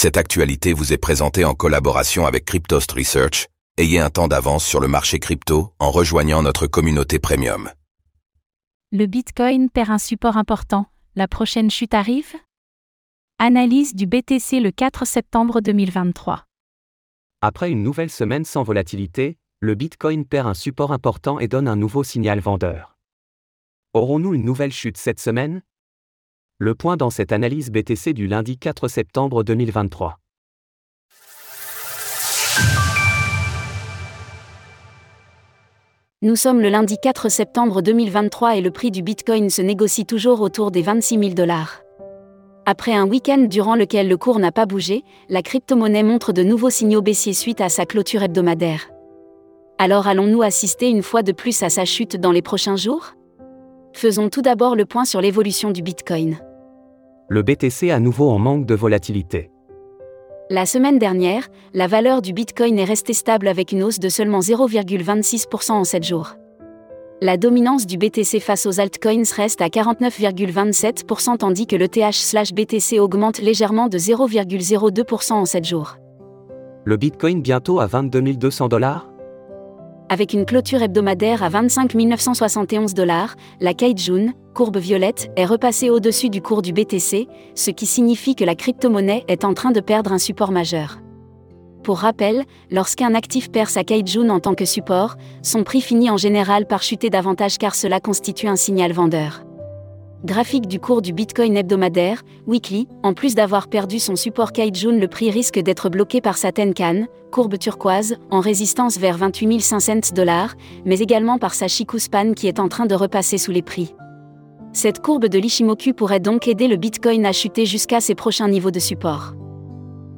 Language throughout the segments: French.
Cette actualité vous est présentée en collaboration avec Cryptost Research. Ayez un temps d'avance sur le marché crypto en rejoignant notre communauté premium. Le Bitcoin perd un support important. La prochaine chute arrive? Analyse du BTC le 4 septembre 2023. Après une nouvelle semaine sans volatilité, le Bitcoin perd un support important et donne un nouveau signal vendeur. Aurons-nous une nouvelle chute cette semaine? Le point dans cette analyse BTC du lundi 4 septembre 2023. Nous sommes le lundi 4 septembre 2023 et le prix du Bitcoin se négocie toujours autour des 26 000 dollars. Après un week-end durant lequel le cours n'a pas bougé, la crypto-monnaie montre de nouveaux signaux baissiers suite à sa clôture hebdomadaire. Alors allons-nous assister une fois de plus à sa chute dans les prochains jours? Faisons tout d'abord le point sur l'évolution du Bitcoin. Le BTC à nouveau en manque de volatilité. La semaine dernière, la valeur du Bitcoin est restée stable avec une hausse de seulement 0,26% en 7 jours. La dominance du BTC face aux altcoins reste à 49,27% tandis que le TH/BTC augmente légèrement de 0,02% en 7 jours. Le Bitcoin bientôt à 22 200 dollars? Avec une clôture hebdomadaire à 25 971 dollars, la Kaijun, courbe violette, est repassée au-dessus du cours du BTC, ce qui signifie que la crypto-monnaie est en train de perdre un support majeur. Pour rappel, lorsqu'un actif perd sa Kaijun en tant que support, son prix finit en général par chuter davantage car cela constitue un signal vendeur. Graphique du cours du Bitcoin hebdomadaire, weekly, en plus d'avoir perdu son support Kaijun, le prix risque d'être bloqué par sa Tenkan, courbe turquoise, en résistance vers 28 500 dollars, mais également par sa Chikuspan qui est en train de repasser sous les prix. Cette courbe de l'Ishimoku pourrait donc aider le Bitcoin à chuter jusqu'à ses prochains niveaux de support.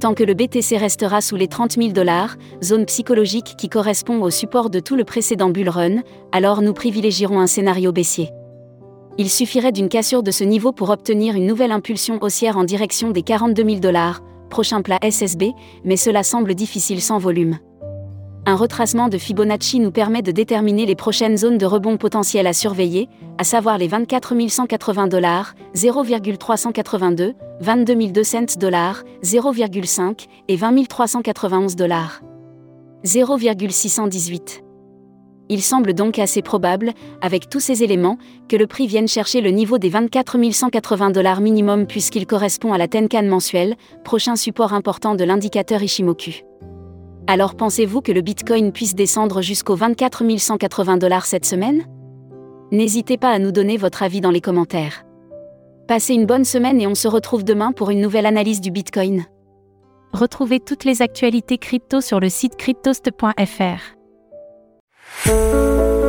Tant que le BTC restera sous les 30 000 dollars, zone psychologique qui correspond au support de tout le précédent bull run, alors nous privilégierons un scénario baissier. Il suffirait d'une cassure de ce niveau pour obtenir une nouvelle impulsion haussière en direction des 42 000 dollars, prochain plat SSB, mais cela semble difficile sans volume. Un retracement de Fibonacci nous permet de déterminer les prochaines zones de rebond potentielles à surveiller, à savoir les 24 180 dollars, 0,382, 22 200 dollars, 0,5 et 20 391 dollars. 0,618. Il semble donc assez probable, avec tous ces éléments, que le prix vienne chercher le niveau des 24 180 dollars minimum puisqu'il correspond à la Tenkan mensuelle, prochain support important de l'indicateur Ishimoku. Alors pensez-vous que le Bitcoin puisse descendre jusqu'aux 24 180 dollars cette semaine? N'hésitez pas à nous donner votre avis dans les commentaires. Passez une bonne semaine et on se retrouve demain pour une nouvelle analyse du Bitcoin. Retrouvez toutes les actualités crypto sur le site cryptost.fr. Música